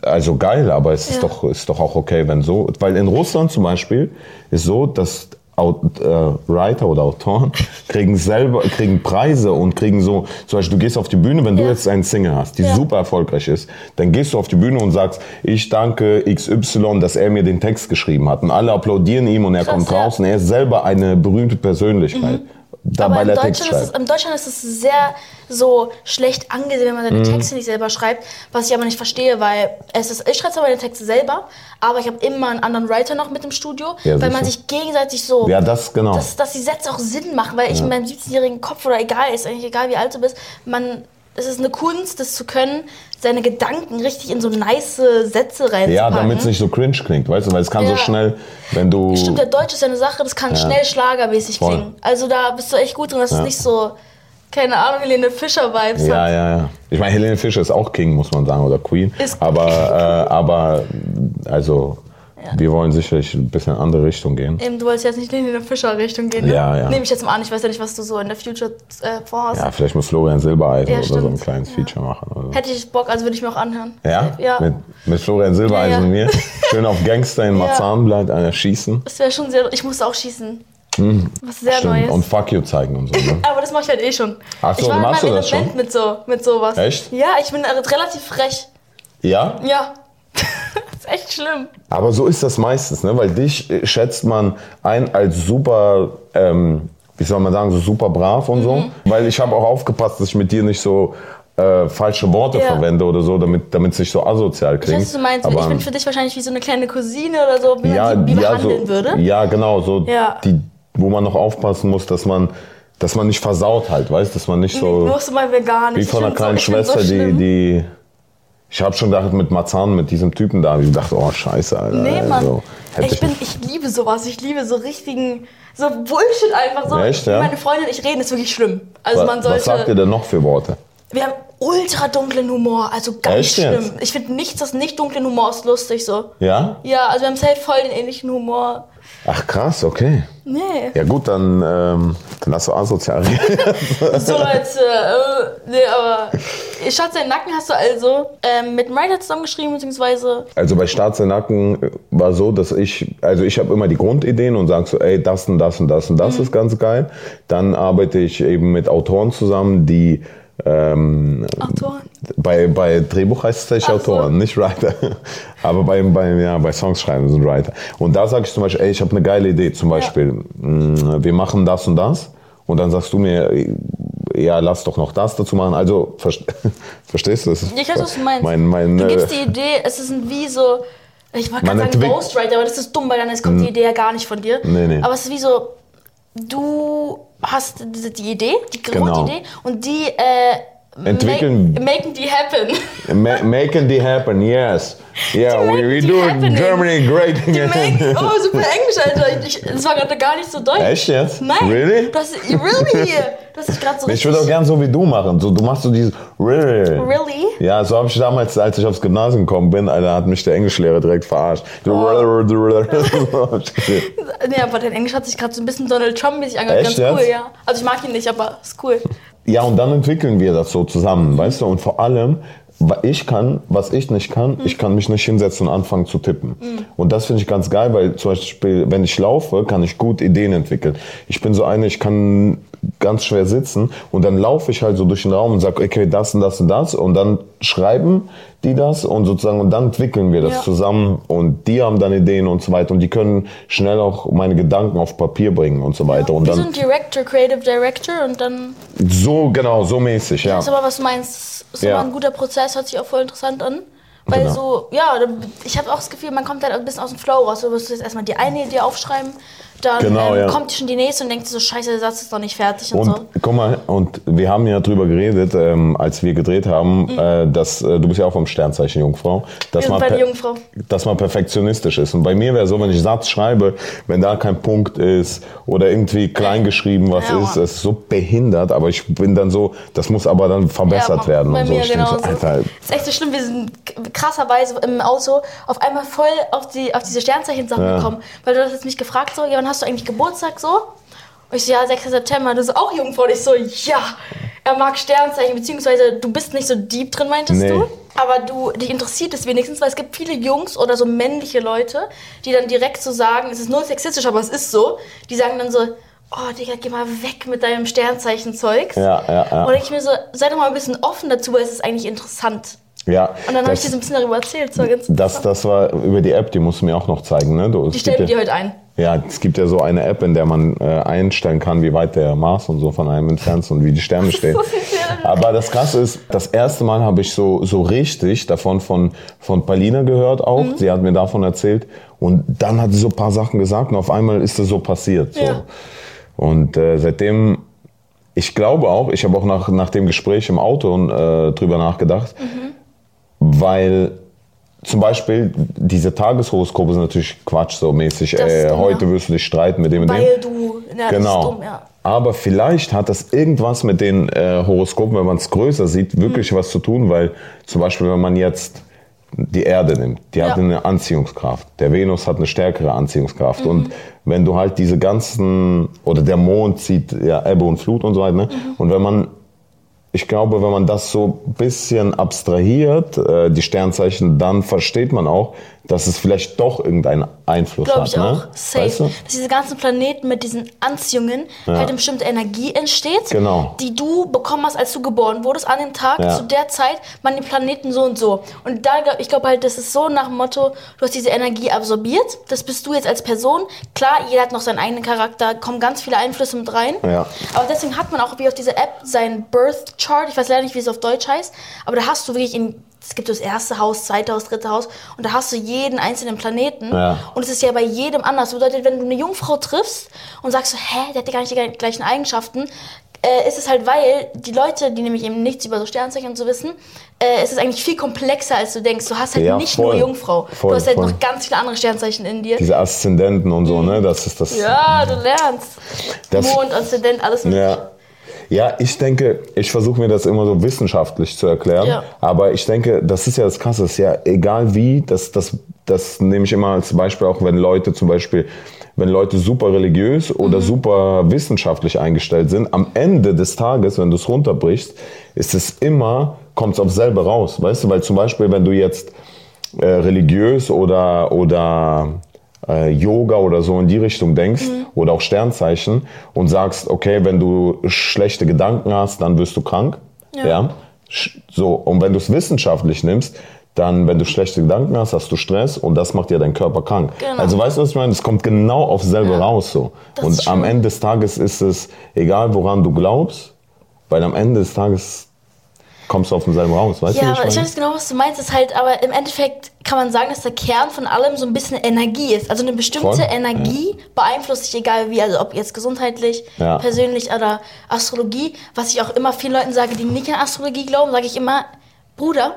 also geil, aber es ist, Ja. doch, ist doch auch okay, wenn so. Weil in Russland zum Beispiel ist so, dass Au- äh, Writer oder Autoren kriegen selber kriegen Preise und kriegen so zum Beispiel du gehst auf die Bühne wenn du Ja. jetzt einen Single hast die Ja. super erfolgreich ist dann gehst du auf die Bühne und sagst ich danke XY dass er mir den Text geschrieben hat und alle applaudieren ihm und er Krass, kommt ja. raus und er ist selber eine berühmte Persönlichkeit da Aber in er Text Deutschland, ist es, schreibt in Deutschland ist es sehr so schlecht angesehen, wenn man Mhm. seine Texte nicht selber schreibt, was ich aber nicht verstehe, weil es ist, ich schreibe zwar meine Texte selber, aber ich habe immer einen anderen Writer noch mit im Studio, Ja, weil man sicher. sich gegenseitig so, ja das genau dass, dass die Sätze auch Sinn machen, weil ich in meinem 17-jährigen Kopf oder egal, ist eigentlich egal, wie alt du bist, man, es ist eine Kunst, das zu können, seine Gedanken richtig in so nice Sätze reinzupacken. ja damit es nicht so cringe klingt weißt du weil es kann so Ja. schnell wenn du Stimmt, der Deutsch ist ja eine Sache, das kann schnell schlagermäßig Voll. klingen. Also da bist du echt gut drin, dass es Ja. nicht so, keine Ahnung, Helene Fischer-Vibes Ja, hat. ja, ja. Ich meine, Helene Fischer ist auch King, muss man sagen, oder Queen. Ist- aber, äh, aber, also, wir wollen sicherlich ein bisschen in eine andere Richtung gehen. Eben, du wolltest jetzt nicht in die Fischer-Richtung gehen, ne? Ja, ja. Nehme ich jetzt mal an, ich weiß ja nicht, was du so in der Future äh, vorhast. Ja, vielleicht muss Florian Silbereisen Ja, oder so ein kleines Ja. Feature machen. So. Hätte ich Bock, also würde ich mir auch anhören. Ja? Ja. Mit, mit Florian Silbereisen Ja, ja. und mir. Schön auf Gangster in Ja. Marzahn bleibt einer schießen. Das wäre schon sehr, ich musste auch schießen. Was sehr Hm. Stimmt. Neues. Und Fuck you zeigen und so. Ne? aber das mache ich halt eh schon. Ach so, ich war machst du das Element schon? mit so, mit sowas. Echt? Ja, ich bin relativ frech. Ja? Ja. Ist echt schlimm. Aber so ist das meistens, ne? weil dich äh, schätzt man ein als super, ähm, wie soll man sagen, so super brav und Mhm. so. Weil ich habe auch aufgepasst, dass ich mit dir nicht so äh, falsche Worte Ja. verwende oder so, damit damit es nicht so asozial Ich klingt. weiß, was du meinst. Aber, ich bin für dich wahrscheinlich wie so eine kleine Cousine oder so, wie ja, man die ja, behandeln so, würde. Ja, genau, so Ja. die, wo man noch aufpassen muss, dass man, dass man nicht versaut halt, weißt, dass man nicht so Musst du mal vegan. wie Ich von einer kleinen so, ich Schwester, so die, die ich habe schon gedacht mit Marzahn, mit diesem Typen da, ich dachte, oh Scheiße, Alter. Nee, Mann. also, ich, bin, ich liebe sowas. Ich liebe so richtigen, so Bullshit einfach. So, Echt, ja? Meine Freundin und ich reden, ist wirklich schlimm. Also was, man sollte. was sagt ihr denn noch für Worte? wir haben ultra dunklen Humor, also ganz Echt schlimm. jetzt? Ich finde nichts, das nicht dunklen Humor ist lustig so. Ja? Ja, also wir haben safe voll den ähnlichen Humor. Ach krass, okay. Nee. Ja gut, dann, ähm, dann lass du asozial. So Leute, äh, nee, aber Schatz, deinen Nacken hast du also ähm, mit Writer zusammengeschrieben, beziehungsweise Also bei Staats in Nacken war so, dass ich, also ich habe immer die Grundideen und sage so, ey, das und das und das und Mhm. das ist ganz geil. Dann arbeite ich eben mit Autoren zusammen, die ähm, Autoren. bei, bei Drehbuch heißt es tatsächlich Ach so. Autoren, nicht Writer. Aber bei, bei, ja, bei Songs schreiben sind Writer. Und da sage ich zum Beispiel, ey, ich habe eine geile Idee. Zum Beispiel, mh, wir machen das und das. Und dann sagst du mir, ja, lass doch noch das dazu machen. Also, verst verstehst du? Das Ich weiß, was du meinst. Mein, mein, du äh, gibst die Idee, es ist ein wie so, ich wollte gerade sagen Ghostwriter, aber das ist dumm, weil dann kommt die Idee ja gar nicht von dir. Nee, nee. Aber es ist wie so, du hast die Idee, die Genau. Grundidee und die äh, Entwickeln- Make, making die happen. Ma making the happen, yes. Yeah, we, we do happening. Germany great Die again. make, oh, super Englisch, Alter. Ich, das war gerade gar nicht so deutsch. Echt jetzt? Nein. Really? Du hast, really? Das ist gerade so Ich würde auch gern so wie du machen. So, du machst so dieses really. Really? Ja, so habe ich damals, als ich aufs Gymnasium gekommen bin, Alter, hat mich der Englischlehrer direkt verarscht. Oh. Nee, aber dein Englisch hat sich gerade so ein bisschen Donald Trump-mäßig angehört. Echt Ganz cool, jetzt? ja. Also ich mag ihn nicht, aber ist cool. Ja, und dann entwickeln wir das so zusammen, weißt du? Und vor allem, ich kann, was ich nicht kann, ich kann mich nicht hinsetzen und anfangen zu tippen. Und das finde ich ganz geil, weil zum Beispiel, wenn ich laufe, kann ich gut Ideen entwickeln. Ich bin so eine, ich kann ganz schwer sitzen und dann laufe ich halt so durch den Raum und sage, okay, das und das und das und dann schreiben die das und sozusagen und dann entwickeln wir das Ja. zusammen und die haben dann Ideen und so weiter und die können schnell auch meine Gedanken auf Papier bringen und so weiter und Wie so dann ein Director, Creative Director und dann so genau so mäßig ja Das ist aber, was du meinst, ist Ja. ein guter Prozess, hört sich auch voll interessant an. Weil Genau. so, ja, ich habe auch das Gefühl, man kommt halt ein bisschen aus dem Flow raus. Du musst jetzt erstmal die eine Idee aufschreiben, dann Genau, ähm, ja. kommt schon die nächste und denkt so, scheiße, der Satz ist noch nicht fertig und, Und so. guck mal, und wir haben ja drüber geredet, ähm, als wir gedreht haben, äh, dass äh, du bist ja auch vom Sternzeichen Jungfrau, dass Mhm. Man, Jungfrau. dass man perfektionistisch ist. Und bei mir wäre so, wenn ich Satz schreibe, wenn da kein Punkt ist oder irgendwie klein geschrieben was Ja, ist, das ist so behindert, aber ich bin dann so, das muss aber dann verbessert Ja, werden bei und so. mir Ich denk so. Alter, ist echt so schlimm, wir sind krasserweise im Auto auf einmal voll auf, die, auf diese Sternzeichen-Sachen gekommen. Weil du hast jetzt mich gefragt, so, ja, wann hast du eigentlich Geburtstag so? Und ich so, ja, 6. September. Du so, auch Jungfrau? Und ich so, ja, er mag Sternzeichen, beziehungsweise du bist nicht so deep drin, meintest Nee. du? Aber du, dich interessiert es wenigstens, weil es gibt viele Jungs oder so männliche Leute, die dann direkt so sagen, es ist null sexistisch, aber es ist so, die sagen dann so, oh Digga, geh mal weg mit deinem Sternzeichen-Zeugs. Ja, ja, ja. Und ich mir so, sei doch mal ein bisschen offen dazu, weil es ist eigentlich interessant. ja, Und dann habe ich dir so ein bisschen darüber erzählt. So ganz das, das war über die App, die musst du mir auch noch zeigen. Ne? Du, die stellen wir dir heute ein. Ja, es gibt ja so eine App, in der man äh, einstellen kann, wie weit der Mars und so von einem entfernt ist und wie die Sterne stehen. Aber das Krasse ist, das erste Mal habe ich so, so richtig davon von, von Palina gehört auch. Mhm. Sie hat mir davon erzählt. Und dann hat sie so ein paar Sachen gesagt und auf einmal ist das so passiert. So. Ja. Und äh, seitdem, ich glaube auch, ich habe auch nach, nach dem Gespräch im Auto äh, drüber nachgedacht, weil zum Beispiel diese Tageshoroskope sind natürlich Quatsch so mäßig. Äh, dumm, heute ja. wirst du dich streiten mit dem und dem. Weil du, ja, Genau. dumm, ja. Aber vielleicht hat das irgendwas mit den äh, Horoskopen, wenn man es größer sieht, wirklich Mhm. was zu tun, weil zum Beispiel, wenn man jetzt die Erde nimmt, die hat Ja. eine Anziehungskraft. Der Venus hat eine stärkere Anziehungskraft. Mhm. Und wenn du halt diese ganzen, oder der Mond zieht ja Ebbe und Flut und so weiter, ne? Mhm. und wenn man ich glaube, wenn man das so bisschen abstrahiert, äh, die Sternzeichen, dann versteht man auch, dass es vielleicht doch irgendeinen Einfluss Glaube hat. ich auch. ne? Safe. Weißt du? Dass diese ganzen Planeten mit diesen Anziehungen halt eine bestimmte Energie entsteht, Genau. die du bekommen hast, als du geboren wurdest, an dem Tag, Ja. zu der Zeit, man die Planeten so und so. Und da, ich glaube halt, das ist so nach dem Motto, du hast diese Energie absorbiert, das bist du jetzt als Person. Klar, jeder hat noch seinen eigenen Charakter, kommen ganz viele Einflüsse mit rein. Ja. Aber deswegen hat man auch wie auf dieser App seinen Birth Chart, ich weiß leider nicht, wie es auf Deutsch heißt, aber da hast du wirklich in es gibt das erste Haus, zweite Haus, dritte Haus und da hast du jeden einzelnen Planeten. Ja. Und es ist ja bei jedem anders. Das bedeutet, wenn du eine Jungfrau triffst und sagst so, hä, der hat ja gar nicht die gleichen Eigenschaften, äh, ist es halt, weil die Leute, die nämlich eben nichts über so Sternzeichen und so wissen, äh, es ist eigentlich viel komplexer, als du denkst. Du hast halt Ja, nicht voll. nur Jungfrau. Voll, du hast halt voll. noch ganz viele andere Sternzeichen in dir. Diese Aszendenten und so, ne? Das ist das. Ja, du lernst. Das- Mond, Aszendent, alles. Ja. Ja, ich denke, ich versuche mir das immer so wissenschaftlich zu erklären. Ja. Aber ich denke, das ist ja das Krasse. Ist ja egal wie, das, das, das nehme ich immer als Beispiel auch, wenn Leute zum Beispiel, wenn Leute super religiös oder super wissenschaftlich eingestellt sind, am Ende des Tages, wenn du es runterbrichst, ist es immer, kommt es auf selber raus. Weißt du, weil zum Beispiel, wenn du jetzt äh, religiös oder, oder äh, Yoga oder so in die Richtung denkst oder auch Sternzeichen und sagst, okay, wenn du schlechte Gedanken hast, dann wirst du krank. Ja. Sch- So, und wenn du es wissenschaftlich nimmst, dann, wenn du schlechte Gedanken hast, hast du Stress und das macht ja deinen Körper krank. Genau. Also weißt du, was ich meine? Es kommt genau auf selber raus so. Das Und am Ende des Tages ist es egal, woran du glaubst, weil am Ende des Tages kommst du auf denselben raus. Weißt Ja, du, wie ich ich weiß genau, was du meinst. Ist halt, aber im Endeffekt kann man sagen, dass der Kern von allem so ein bisschen Energie ist. Also eine bestimmte Voll, Energie beeinflusst dich, egal wie, also ob jetzt gesundheitlich, Ja. persönlich oder Astrologie. Was ich auch immer vielen Leuten sage, die nicht an Astrologie glauben, sage ich immer, Bruder,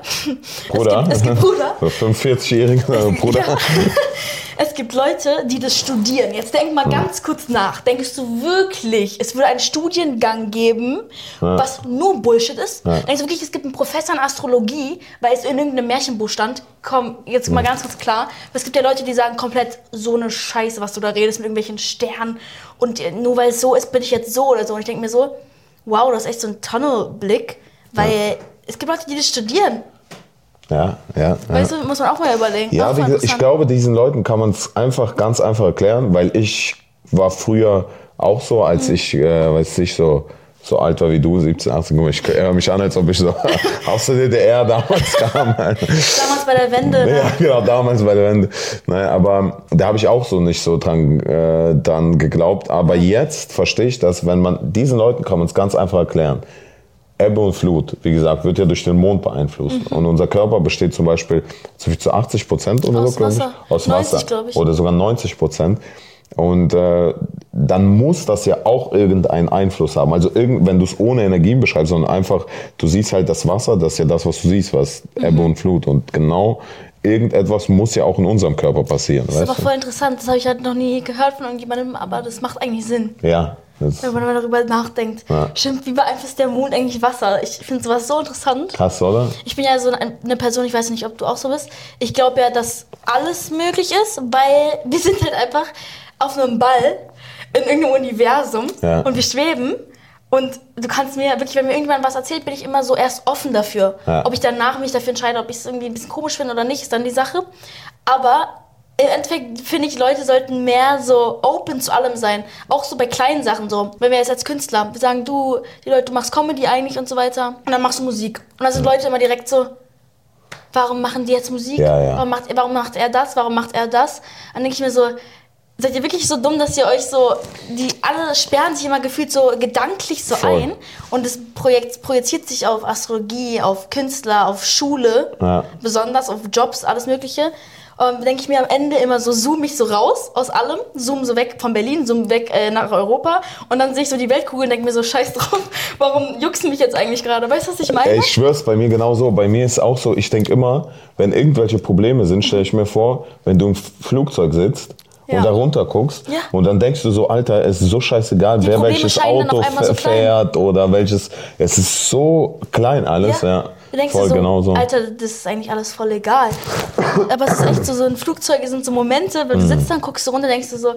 Bruder. Es, gibt, es gibt Bruder. So 45-jähriger Bruder. Ja. Es gibt Leute, die das studieren. Jetzt denk mal ganz kurz nach. Denkst du wirklich, es würde einen Studiengang geben, was nur Bullshit ist? Denkst du wirklich, es gibt einen Professor in Astrologie, weil es in irgendeinem Märchenbuch stand? Komm, jetzt mal ganz kurz klar. Es gibt ja Leute, die sagen komplett so eine Scheiße, was du da redest mit irgendwelchen Sternen. Und nur weil es so ist, bin ich jetzt so oder so. Und ich denke mir so, wow, das ist echt so ein Tunnelblick, weil es gibt Leute, die das studieren. Ja, ja. Weißt du, muss man auch mal überlegen. Ja, wie gesagt, ich glaube, diesen Leuten kann man es einfach ganz einfach erklären, weil ich war früher auch so, als ich, äh, weiß ich, so, so alt war wie du, 17, 18, guck mal, ich erinnere mich an, als ob ich so aus der DDR damals kam. Damals bei der Wende. ne? Ja, genau, damals bei der Wende. Naja, aber da habe ich auch so nicht so dran, äh, dran geglaubt. Aber jetzt verstehe ich das, wenn man, diesen Leuten kann man es ganz einfach erklären. Ebbe und Flut, wie gesagt, wird ja durch den Mond beeinflusst. Und unser Körper besteht zum Beispiel zu, zu 80 Prozent oder Aus so, glaube ich. Wasser. Aus 90, Wasser. Oder sogar 90 Prozent. Und äh, dann muss das ja auch irgendeinen Einfluss haben. Also irgend, wenn du es ohne Energien beschreibst, sondern einfach, du siehst halt das Wasser, das ist ja das, was du siehst, was Mhm. Ebbe und Flut. Und genau irgendetwas muss ja auch in unserem Körper passieren. Das ist aber voll interessant. Das habe ich halt noch nie gehört von irgendjemandem, aber das macht eigentlich Sinn, du? Ja. Das wenn man darüber nachdenkt. Ja. Stimmt, wie beeinflusst der Mond eigentlich Wasser? Ich finde sowas so interessant. krass, oder? Ich bin ja so eine eine Person, ich weiß nicht, ob du auch so bist. Ich glaube ja, dass alles möglich ist, weil wir sind halt einfach auf einem Ball in irgendeinem Universum Ja. und wir schweben. Und du kannst mir wirklich, wenn mir irgendjemand was erzählt, bin ich immer so erst offen dafür. Ja. Ob ich danach mich dafür entscheide, ob ich es irgendwie ein bisschen komisch finde oder nicht, ist dann die Sache. Aber im Endeffekt finde ich, Leute sollten mehr so open zu allem sein. Auch so bei kleinen Sachen so. Wenn wir jetzt als Künstler, wir sagen, du, die Leute, du machst Comedy eigentlich und so weiter. Und dann machst du Musik. Und dann sind Leute immer direkt so, warum machen die jetzt Musik? Ja, ja. Warum, macht, warum macht er das? Warum macht er das? Dann denke ich mir so, seid ihr wirklich so dumm, dass ihr euch so, die alle sperren sich immer gefühlt so gedanklich so Voll. ein und das Projekt projiziert sich auf Astrologie, auf Künstler, auf Schule, Ja. besonders auf Jobs, alles Mögliche. Und denke ich mir am Ende immer so, zoom ich so raus aus allem, zoom so weg von Berlin, zoom weg äh, nach Europa und dann sehe ich so die Weltkugel und denke mir so, scheiß drauf, warum juckst du mich jetzt eigentlich gerade? Weißt du, was ich meine? Ich schwör's, bei mir genauso. Bei mir ist auch so, ich denke immer, wenn irgendwelche Probleme sind, stelle ich mir vor, wenn du im Flugzeug sitzt Ja. und da runter guckst Ja. und dann denkst du so, Alter, es ist so scheißegal, wer Probleme welches Auto so fährt oder welches. Es ist so klein alles, ja. Du denkst Voll so, genau so. Alter, das ist eigentlich alles voll egal. Aber es ist echt so, so ein Flugzeug sind so Momente, wenn du Mhm. sitzt dann, guckst du runter, denkst du so,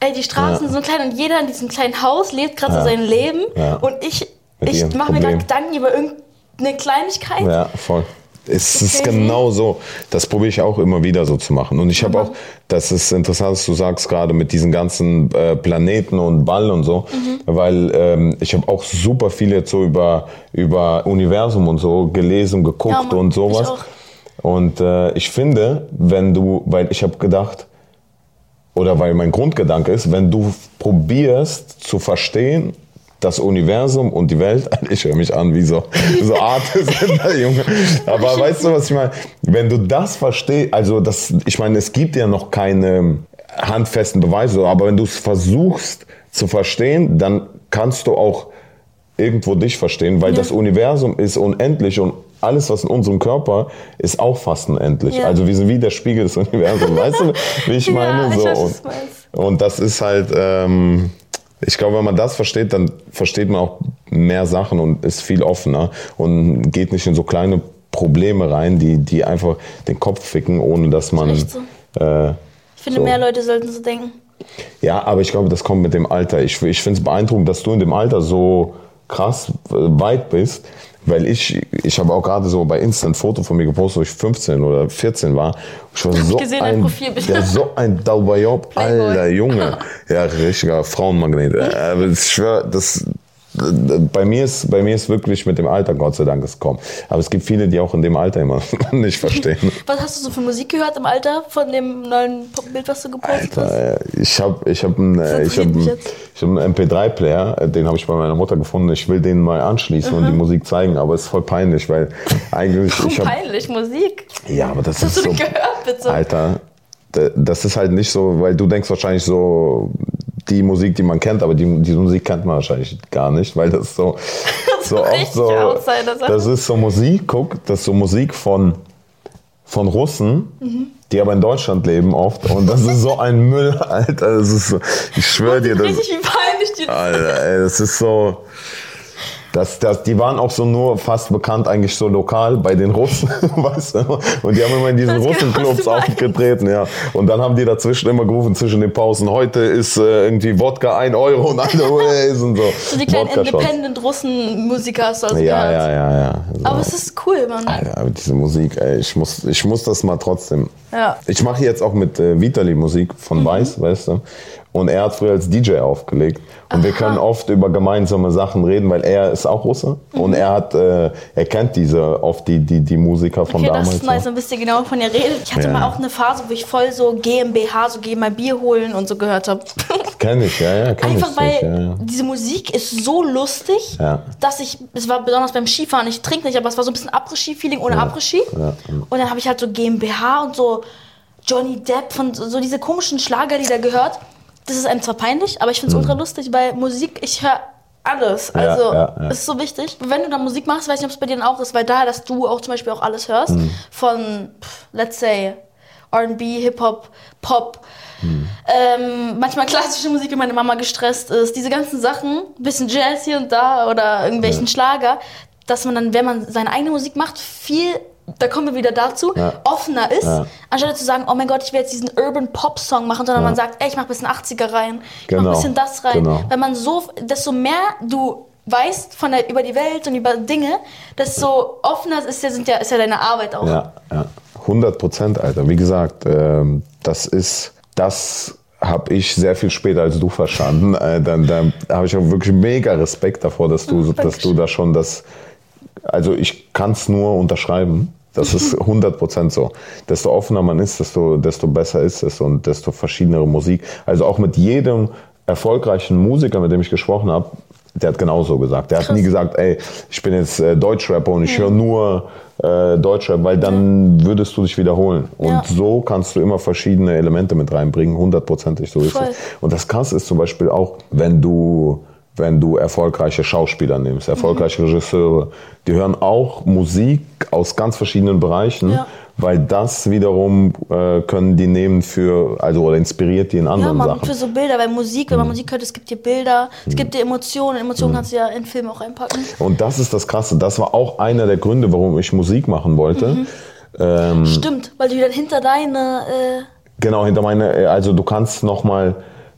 ey, die Straßen Ja. sind so klein und jeder in diesem kleinen Haus lebt gerade Ja. so sein Leben Ja. und ich, Mit ich mache mir gerade. Gedanken über irgendeine Kleinigkeit. Ja, voll. Es ist Okay. genau so. Das probiere ich auch immer wieder so zu machen. Und ich habe auch, das ist interessant, dass du sagst gerade mit diesen ganzen äh, Planeten und Ball und so, weil ähm, ich habe auch super viel jetzt so über, über Universum und so gelesen, geguckt Ja, Mann, und ich sowas. auch. Und äh, ich finde, wenn du, weil ich habe gedacht, oder weil mein Grundgedanke ist, wenn du probierst zu verstehen, das Universum und die Welt, ich höre mich an wie so, so Artist, Junge. Aber weißt du, was ich meine? Wenn du das verstehst, also das, ich meine, es gibt ja noch keine handfesten Beweise, aber wenn du es versuchst zu verstehen, dann kannst du auch irgendwo dich verstehen, weil das Universum ist unendlich und alles, was in unserem Körper ist auch fast unendlich. Ja. Also wir sind wie der Spiegel des Universums. Weißt du, wie ich Ja, meine? ich so. weiß, und, und das ist halt, ähm, ich glaube, wenn man das versteht, dann versteht man auch mehr Sachen und ist viel offener und geht nicht in so kleine Probleme rein, die, die einfach den Kopf ficken, ohne dass man. So. Äh, Ich finde, So. mehr Leute sollten so denken. ja, aber ich glaube, das kommt mit dem Alter. Ich, ich finde es beeindruckend, dass du in dem Alter so krass äh, weit bist. Weil ich, ich habe auch gerade so bei Insta ein Foto von mir gepostet, wo ich 15 oder 14 war. Ich war so gesehen, dein ein, ja, so ein Playboy. alter Junge. Ja, richtiger Frauenmagnet. Äh, Aber ich schwör, das, bei mir ist, bei mir ist wirklich mit dem Alter Gott sei Dank es gekommen. Aber es gibt viele, die auch in dem Alter immer nicht verstehen. Was hast du so für Musik gehört im Alter von dem neuen Bild, was du gepostet hast? Alter, äh, ich habe ich hab einen, ich hab einen, ich hab einen MP3-Player, äh, den habe ich bei meiner Mutter gefunden. Ich will den mal anschließen und die Musik zeigen, aber es ist voll peinlich, weil eigentlich ich hab, Peinlich, Musik. ja, aber das Was hast ist du so, gehört, bitte? Alter, das ist halt nicht so, weil du denkst wahrscheinlich so die Musik, die man kennt, aber die, diese Musik kennt man wahrscheinlich gar nicht, weil das so so oft so das ist so Musik, guck, das ist so Musik von von Russen, Mhm. die aber in Deutschland leben oft und das ist so ein Müll, Alter, das ist so, ich schwöre dir, das Richtig, wie peinlich die Alter, ey, das ist so. Das, das, die waren auch so nur fast bekannt eigentlich so lokal bei den Russen, weißt du? Und die haben immer in diesen Russenclubs aufgetreten, ja. Und dann haben die dazwischen immer gerufen zwischen den Pausen, heute ist äh, irgendwie Wodka 1 Euro und alle Ways und so. So die kleinen. Independent-Russen-Musiker hast du also Ja, gehört. ja, ja, ja. So. Aber es ist cool, Mann. Alter, diese Musik, ey, ich muss, ich muss das mal trotzdem. Ja. Ich mache jetzt auch mit äh, Vitali Musik von Mhm. Weiß, weißt du? Und er hat früher als DJ aufgelegt. Und wir können oft über gemeinsame Sachen reden, weil er ist auch Russe. Und er hat, äh, er kennt diese, oft die, die, die Musiker von Okay, damals. ist nice, dann wisst ihr genau, wovon ihr redet. Ich hatte Ja. mal auch eine Phase, wo ich voll so GmbH, so geh mal Bier holen und so gehört habe. Kenn ich, ja, ja, kenn Einfach ich. weil ja, ja. diese Musik ist so lustig, Ja. dass ich, es war besonders beim Skifahren, ich trinke nicht, aber es war so ein bisschen Après-Ski-Feeling ohne Après-Ski. Und dann habe ich halt so GmbH und so Johnny Depp von so, so diese komischen Schlagerlieder gehört. Das ist einem zwar peinlich, aber ich finde es ultra lustig, weil Musik, ich höre alles. Mhm. Ja, Also, ja, ja. ist so wichtig. Wenn du da Musik machst, weiß ich nicht, ob es bei dir dann auch ist, weil da, dass du auch zum Beispiel auch alles hörst, Mhm. von, pff, let's say, R&B, Hip-Hop, Pop, ähm, manchmal klassische Musik, wenn meine Mama gestresst ist, diese ganzen Sachen, bisschen Jazz hier und da oder irgendwelchen Schlager, dass man dann, wenn man seine eigene Musik macht, viel, da kommen wir wieder dazu, Ja. offener ist, Ja. anstatt zu sagen, oh mein Gott, ich will jetzt diesen Urban Pop Song machen, sondern man sagt, ey, ich mach ein bisschen 80er rein, ich mach Genau. ein bisschen das rein. Genau. Wenn man so, desto mehr du weißt von der, über die Welt und über Dinge, desto offener ist ja, sind ja, ist ja deine Arbeit auch. Ja, ja. 100 Prozent, Alter. Wie gesagt, ähm, das ist, das habe ich sehr viel später als du verstanden. Äh, dann da habe ich auch wirklich mega Respekt davor, dass du, dass du da schon das, also ich kann es nur unterschreiben. Das ist 100 Prozent so. Desto offener man ist, desto, desto besser ist es und desto verschiedenere Musik. Also auch mit jedem erfolgreichen Musiker, mit dem ich gesprochen habe, der hat genauso gesagt. Der hat nie gesagt, ey, ich bin jetzt äh, Deutschrapper und ich höre nur äh, Deutschrap, weil dann würdest du dich wiederholen. Und Ja. so kannst du immer verschiedene Elemente mit reinbringen, hundertprozentig, so ist Voll. es. Und das Krasse ist zum Beispiel auch, wenn du, wenn du erfolgreiche Schauspieler nimmst, erfolgreiche Mhm. Regisseure, die hören auch Musik aus ganz verschiedenen Bereichen, Ja. weil das wiederum äh, können die nehmen für, also oder inspiriert die in Ja, anderen man, Sachen. Mhm. für so Bilder, weil Musik, wenn man Musik hört, es gibt dir Bilder, es gibt dir Emotionen. Emotionen kannst du ja in Filme auch reinpacken. Und das ist das Krasse. Das war auch einer der Gründe, warum ich Musik machen wollte. Mhm. Ähm, Stimmt, weil du dann hinter deine, äh, Genau, hinter meine, also du kannst nochmal,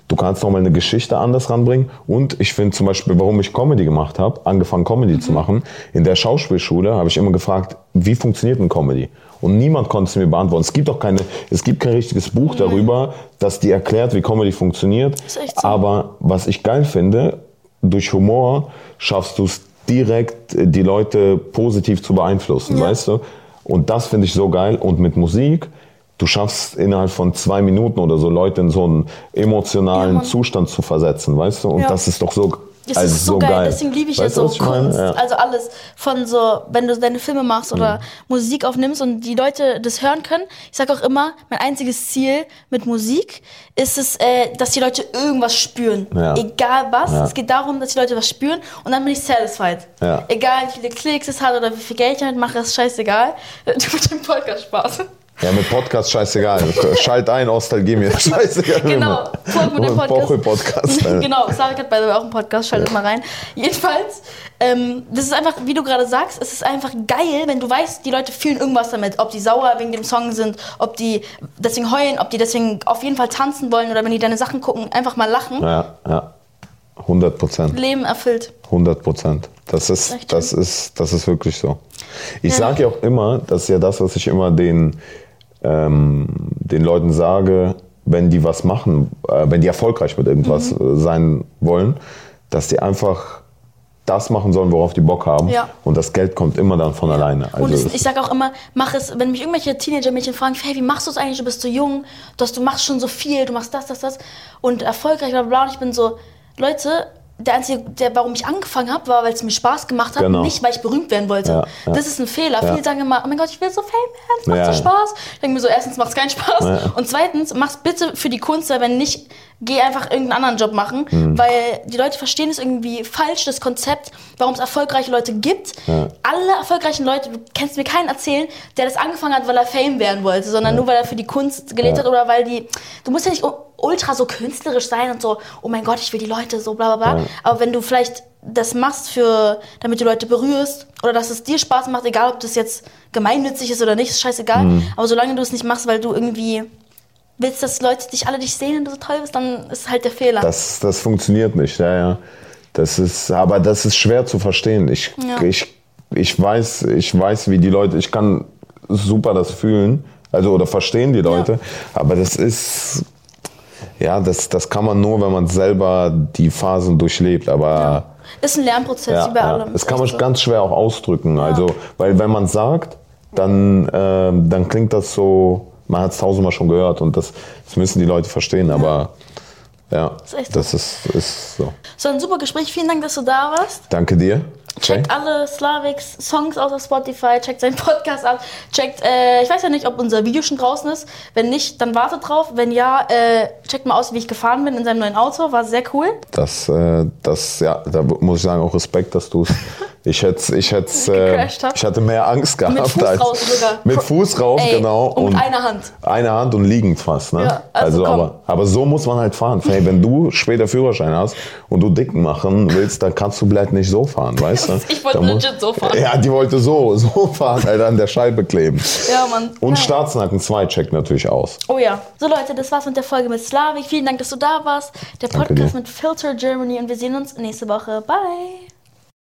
du kannst noch mal eine Geschichte anders ranbringen. Und ich finde zum Beispiel, warum ich Comedy gemacht habe, angefangen Comedy zu machen, in der Schauspielschule habe ich immer gefragt, wie funktioniert ein Comedy? Und niemand konnte es mir beantworten. Es gibt auch keine, es gibt kein richtiges Buch darüber, das dir erklärt, wie Comedy funktioniert. So. Aber was ich geil finde, durch Humor schaffst du es direkt, die Leute positiv zu beeinflussen, Ja. weißt du? Und das finde ich so geil. Und mit Musik, du schaffst innerhalb von zwei Minuten oder so Leute in so einen emotionalen Ja. Zustand zu versetzen, weißt du? Und Ja. das ist doch so, das also ist so, geil. Deswegen liebe ich weißt ja so? Kunst. Ja. Also alles von so, wenn du deine Filme machst oder Musik aufnimmst und die Leute das hören können. Ich sage auch immer, mein einziges Ziel mit Musik ist es, äh, dass die Leute irgendwas spüren. Egal was. Es geht darum, dass die Leute was spüren und dann bin ich satisfied. Egal wie viele Klicks es hat oder wie viel Geld ich damit mache, ist scheißegal. Du mit dem Podcast Spaß. Ja, mit Podcast scheißegal. Schalt ein, Ostalgie mir scheißegal. Genau, folgt mit dem Podcast. Poche Podcast. ja. genau, Slavik hat bei auch einen Podcast, schaltet mal rein. Jedenfalls, ähm, das ist einfach, wie du gerade sagst, es ist einfach geil, wenn du weißt, die Leute fühlen irgendwas damit. Ob die sauer wegen dem Song sind, ob die deswegen heulen, ob die deswegen auf jeden Fall tanzen wollen oder wenn die deine Sachen gucken, einfach mal lachen. Ja, ja. 100 Prozent. Leben erfüllt. 100 Prozent. Das ist, das ist, das ist wirklich so. Ich Ja. sage ja auch immer, das ist ja das, was ich immer den, ähm, den Leuten sage, wenn die was machen, äh, wenn die erfolgreich mit irgendwas Mhm. äh, sein wollen, dass die einfach das machen sollen, worauf die Bock haben. Ja. Und das Geld kommt immer dann von alleine. Und es, es- ich sage auch immer, mach es, wenn mich irgendwelche Teenager-Mädchen fragen, hey, wie machst du es eigentlich? Du bist so jung, du, hast, du machst schon so viel, du machst das, das, das und erfolgreich, bla bla bla. Und ich bin so, Leute, der einzige, der, warum ich angefangen habe, war, weil es mir Spaß gemacht hat, Genau. nicht weil ich berühmt werden wollte. Ja, ja. Das ist ein Fehler. Ja. Viele sagen immer, oh mein Gott, ich will so Fame werden, es macht so. Spaß. Ich denke mir so, erstens macht es keinen Spaß und zweitens, mach's bitte für die Kunst, weil wenn nicht, geh einfach irgendeinen anderen Job machen, Mhm. weil die Leute verstehen es irgendwie falsch, das Konzept, warum es erfolgreiche Leute gibt. Alle erfolgreichen Leute, du kannst mir keinen erzählen, der das angefangen hat, weil er Fame werden wollte, sondern nur weil er für die Kunst gelebt Ja. hat oder weil die, du musst ja nicht ultra so künstlerisch sein und so, oh mein Gott, ich will die Leute so bla bla bla, Ja. aber wenn du vielleicht das machst für, damit du Leute berührst oder dass es dir Spaß macht, egal ob das jetzt gemeinnützig ist oder nicht, ist scheißegal, Mhm. aber solange du es nicht machst, weil du irgendwie willst, dass Leute dich alle dich sehen und du so toll bist, dann ist halt der Fehler. Das, das funktioniert nicht, ja, ja. Das ist, aber das ist schwer zu verstehen. Ich, Ja. ich, ich, weiß, ich weiß, wie die Leute, ich kann super das fühlen, also oder verstehen die Leute, aber das ist, ja, das, das kann man nur, wenn man selber die Phasen durchlebt, aber ist ein Lernprozess, ja, wie bei ja. allem. das kann man so. ganz schwer auch ausdrücken, also, weil wenn man sagt, dann, ähm, dann klingt das so, man hat es tausendmal schon gehört und das, das müssen die Leute verstehen, aber ja, Ist echt so. das ist, ist so. So ein super Gespräch, vielen Dank, dass du da warst. Danke dir. Checkt alle Slavics Songs aus auf Spotify, checkt seinen Podcast ab, checkt, äh, ich weiß ja nicht, ob unser Video schon draußen ist. Wenn nicht, dann wartet drauf. Wenn ja, äh, checkt mal aus, wie ich gefahren bin in seinem neuen Auto. War sehr cool. Das, äh, das, ja, da muss ich sagen, auch Respekt, dass du es. Ich hätte, ich hätte, äh, ich hatte mehr Angst gehabt. Mit Fuß als, raus sogar. Mit Fuß raus, Ey, genau. und mit einer Hand. Eine Hand und liegend fast, ne? Ja, also komm. aber, aber so muss man halt fahren. Hey, wenn du später Führerschein hast und du dicken machen willst, dann kannst du vielleicht nicht so fahren, weißt du? Ich wollte legit so fahren. Ja, die wollte so, so fahren, halt an der Scheibe kleben. Ja, Mann. Und Nein. Staatsnacken 2 checkt natürlich aus. Oh ja. So Leute, das war's mit der Folge mit Slavik. Vielen Dank, dass du da warst. Der Podcast mit Filter Germany und wir sehen uns nächste Woche. Bye.